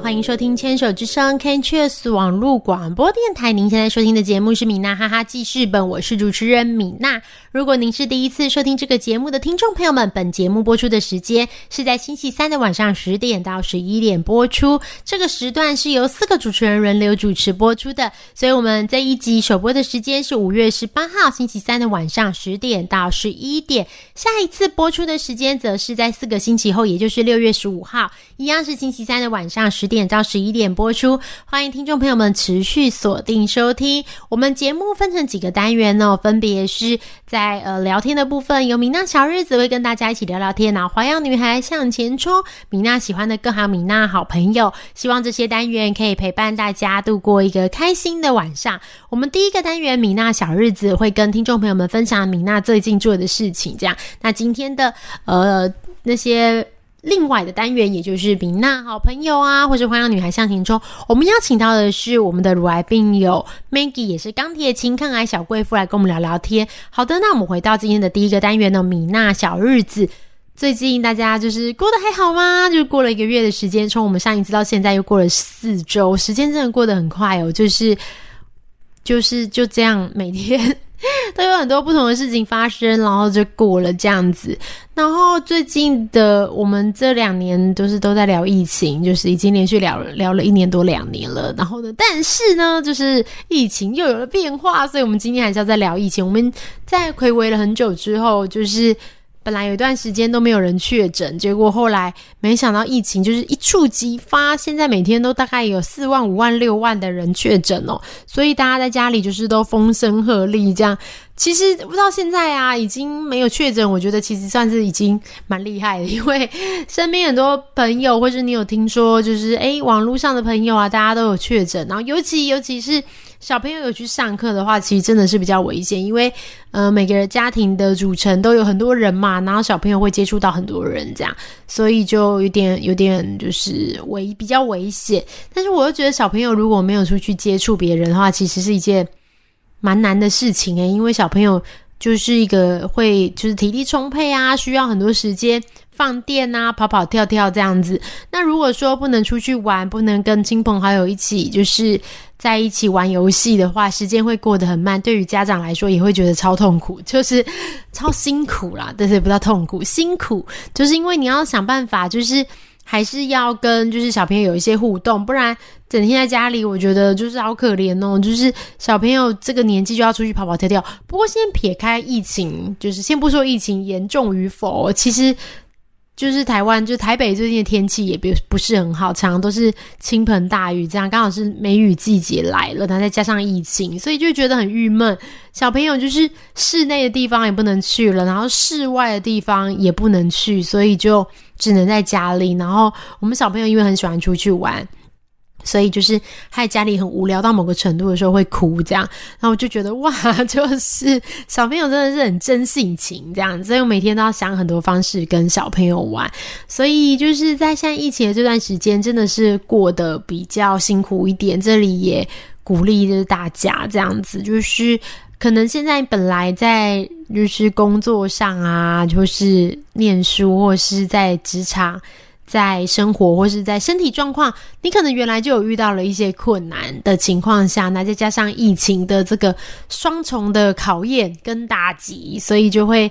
欢迎收听牵手之声 Can Cheers 网络广播电台。您现在收听的节目是米娜哈哈记事本，我是主持人米娜。如果您是第一次收听这个节目的听众朋友们，本节目播出的时间是在星期三的晚上十点到十一点播出。这个时段是由四个主持人轮流主持播出的，所以我们这一集首播的时间是五月十八号星期三的晚上十点到十一点。下一次播出的时间则是在四个星期后，也就是六月十五号，一样是星期三的晚上。十十点到十一点播出，欢迎听众朋友们持续锁定收听。我们节目分成几个单元呢？分别是在呃聊天的部分，有米娜小日子会跟大家一起聊聊天然后。花样女孩向前冲，米娜喜欢的各行米娜好朋友，希望这些单元可以陪伴大家度过一个开心的晚上。我们第一个单元米娜小日子会跟听众朋友们分享米娜最近做的事情，这样。那今天的呃那些。另外的单元，也就是米娜好朋友啊，或是花样女孩向前冲，我们邀请到的是我们的乳癌病友 Maggie，也是钢铁情抗癌小贵妇，来跟我们聊聊天。好的，那我们回到今天的第一个单元呢，米娜小日子。最近大家就是过得还好吗？就是过了一个月的时间，从我们上一次到现在又过了四周，时间真的过得很快哦。就是就是就这样每天。都有很多不同的事情发生，然后就过了这样子。然后最近的我们这两年都是都在聊疫情，就是已经连续聊聊了一年多两年了。然后呢，但是呢，就是疫情又有了变化，所以我们今天还是要再聊疫情。我们在回味了很久之后，就是。本来有一段时间都没有人确诊，结果后来没想到疫情就是一触即发，现在每天都大概有四万、五万、六万的人确诊哦，所以大家在家里就是都风声鹤唳这样。其实不知道现在啊，已经没有确诊，我觉得其实算是已经蛮厉害的，因为身边很多朋友或者你有听说，就是诶网络上的朋友啊，大家都有确诊，然后尤其尤其是小朋友有去上课的话，其实真的是比较危险，因为呃每个人家庭的组成都有很多人嘛，然后小朋友会接触到很多人这样，所以就有点有点就是危比较危险。但是我又觉得小朋友如果没有出去接触别人的话，其实是一件。蛮难的事情诶，因为小朋友就是一个会就是体力充沛啊，需要很多时间放电啊，跑跑跳跳这样子。那如果说不能出去玩，不能跟亲朋好友一起就是在一起玩游戏的话，时间会过得很慢。对于家长来说，也会觉得超痛苦，就是超辛苦啦。但是不叫痛苦，辛苦，就是因为你要想办法，就是。还是要跟就是小朋友有一些互动，不然整天在家里，我觉得就是好可怜哦。就是小朋友这个年纪就要出去跑跑跳跳。不过先撇开疫情，就是先不说疫情严重与否，其实。就是台湾，就台北最近的天气也不不是很好，常常都是倾盆大雨，这样刚好是梅雨季节来了，然后再加上疫情，所以就觉得很郁闷。小朋友就是室内的地方也不能去了，然后室外的地方也不能去，所以就只能在家里。然后我们小朋友因为很喜欢出去玩。所以就是在家里很无聊到某个程度的时候会哭这样，然后我就觉得哇，就是小朋友真的是很真性情这样，所以我每天都要想很多方式跟小朋友玩。所以就是在现在疫情的这段时间，真的是过得比较辛苦一点。这里也鼓励就是大家这样子，就是可能现在本来在就是工作上啊，就是念书或是在职场。在生活或是在身体状况，你可能原来就有遇到了一些困难的情况下，那再加上疫情的这个双重的考验跟打击，所以就会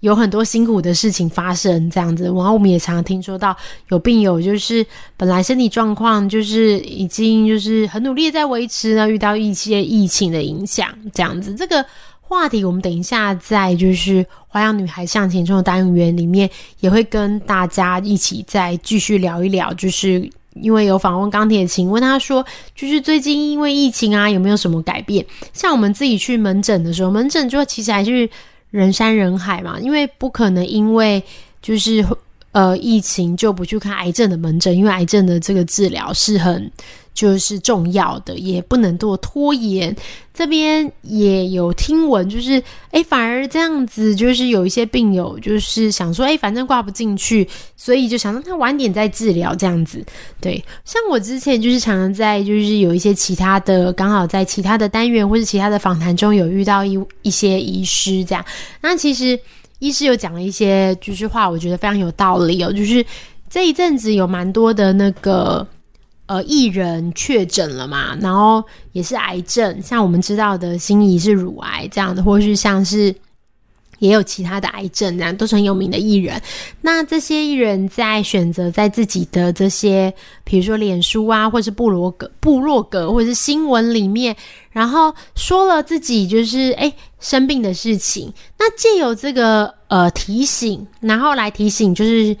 有很多辛苦的事情发生。这样子，然后我们也常常听说到有病友就是本来身体状况就是已经就是很努力在维持呢，遇到一些疫情的影响，这样子这个。话题，我们等一下在就是《花样女孩向前冲》的单元里面，也会跟大家一起再继续聊一聊。就是因为有访问钢铁琴，问他说，就是最近因为疫情啊，有没有什么改变？像我们自己去门诊的时候，门诊就其实还是人山人海嘛，因为不可能因为就是呃疫情就不去看癌症的门诊，因为癌症的这个治疗是很。就是重要的，也不能做拖延。这边也有听闻，就是哎，反而这样子，就是有一些病友就是想说，哎，反正挂不进去，所以就想让他晚点再治疗这样子。对，像我之前就是常常在就是有一些其他的，刚好在其他的单元或是其他的访谈中有遇到一一些医师这样。那其实医师有讲了一些就是话，我觉得非常有道理哦。就是这一阵子有蛮多的那个。呃艺人确诊了嘛，然后也是癌症，像我们知道的心仪是乳癌这样的，或是像是。也有其他的癌症，这样都是很有名的艺人。那这些艺人在选择在自己的这些，比如说脸书啊，或是部落格、部落格，或者是新闻里面，然后说了自己就是诶生病的事情。那借由这个呃提醒，然后来提醒就是。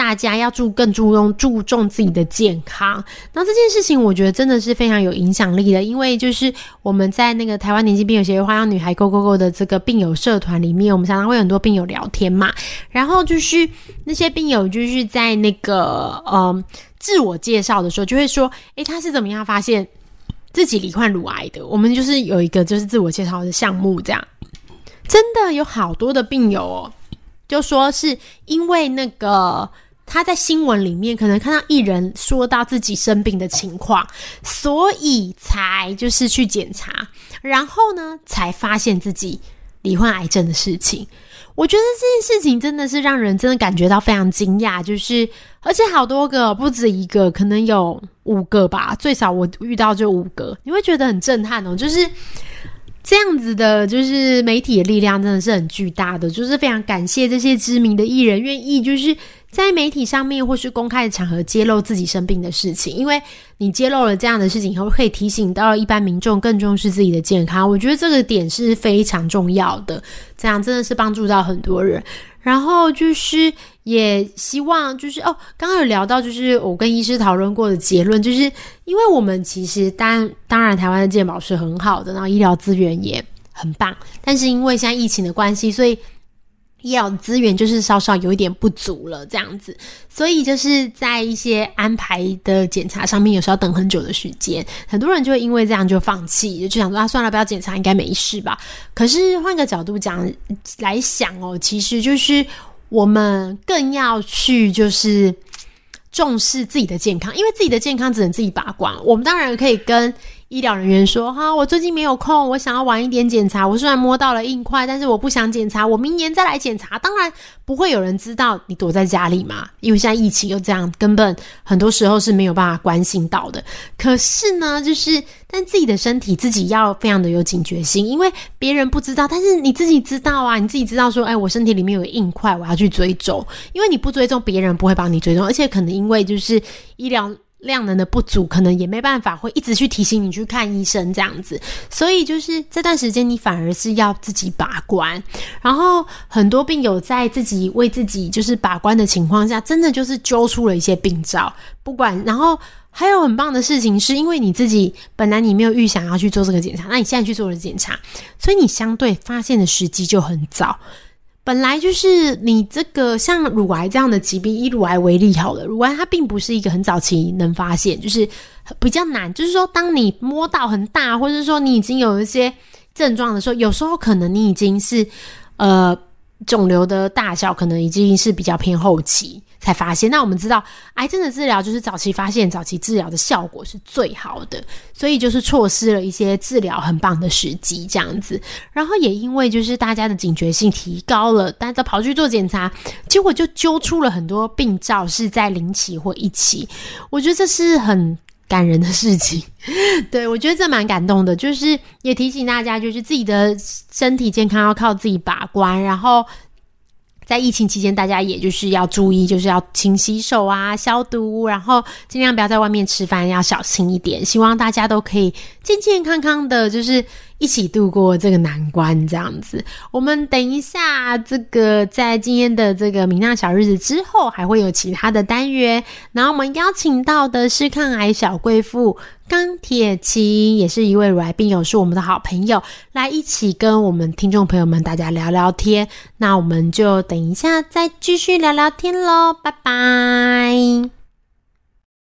大家要注更注重注重自己的健康，那这件事情我觉得真的是非常有影响力的，因为就是我们在那个台湾年轻病友协会花样女孩 Go Go Go 的这个病友社团里面，我们常常会很多病友聊天嘛，然后就是那些病友就是在那个嗯自我介绍的时候，就会说，诶，他是怎么样发现自己罹患乳癌的？我们就是有一个就是自我介绍的项目，这样真的有好多的病友哦，就说是因为那个。他在新闻里面可能看到艺人说到自己生病的情况，所以才就是去检查，然后呢才发现自己罹患癌症的事情。我觉得这件事情真的是让人真的感觉到非常惊讶，就是而且好多个不止一个，可能有五个吧，最少我遇到就五个，你会觉得很震撼哦，就是这样子的，就是媒体的力量真的是很巨大的，就是非常感谢这些知名的艺人愿意就是。在媒体上面或是公开的场合揭露自己生病的事情，因为你揭露了这样的事情以后，可以提醒到一般民众更重视自己的健康。我觉得这个点是非常重要的，这样真的是帮助到很多人。然后就是也希望就是哦，刚刚有聊到，就是我跟医师讨论过的结论，就是因为我们其实当当然台湾的健保是很好的，然后医疗资源也很棒，但是因为现在疫情的关系，所以。医疗资源就是稍稍有一点不足了，这样子，所以就是在一些安排的检查上面，有时候等很久的时间，很多人就会因为这样就放弃，就想说啊，算了，不要检查，应该没事吧。可是换个角度讲来想哦，其实就是我们更要去就是重视自己的健康，因为自己的健康只能自己把关。我们当然可以跟。医疗人员说：“哈，我最近没有空，我想要晚一点检查。我虽然摸到了硬块，但是我不想检查，我明年再来检查。当然不会有人知道你躲在家里嘛，因为现在疫情又这样，根本很多时候是没有办法关心到的。可是呢，就是但自己的身体自己要非常的有警觉性，因为别人不知道，但是你自己知道啊，你自己知道说，哎，我身体里面有硬块，我要去追踪，因为你不追踪，别人不会帮你追踪，而且可能因为就是医疗。”量能的不足，可能也没办法会一直去提醒你去看医生这样子，所以就是这段时间你反而是要自己把关。然后很多病友在自己为自己就是把关的情况下，真的就是揪出了一些病灶。不管，然后还有很棒的事情，是因为你自己本来你没有预想要去做这个检查，那你现在去做了检查，所以你相对发现的时机就很早。本来就是你这个像乳癌这样的疾病，以乳癌为例好了，乳癌它并不是一个很早期能发现，就是比较难。就是说，当你摸到很大，或者说你已经有一些症状的时候，有时候可能你已经是呃。肿瘤的大小可能已经是比较偏后期才发现。那我们知道，癌症的治疗就是早期发现、早期治疗的效果是最好的，所以就是错失了一些治疗很棒的时机这样子。然后也因为就是大家的警觉性提高了，大家跑去做检查，结果就揪出了很多病灶是在零期或一期。我觉得这是很。感人的事情，对我觉得这蛮感动的，就是也提醒大家，就是自己的身体健康要靠自己把关，然后在疫情期间，大家也就是要注意，就是要勤洗手啊、消毒，然后尽量不要在外面吃饭，要小心一点。希望大家都可以健健康康的，就是。一起度过这个难关，这样子。我们等一下，这个在今天的这个明亮小日子之后，还会有其他的单元。然后我们邀请到的是抗癌小贵妇钢铁琴，也是一位乳癌病友，是我们的好朋友，来一起跟我们听众朋友们大家聊聊天。那我们就等一下再继续聊聊天喽，拜拜。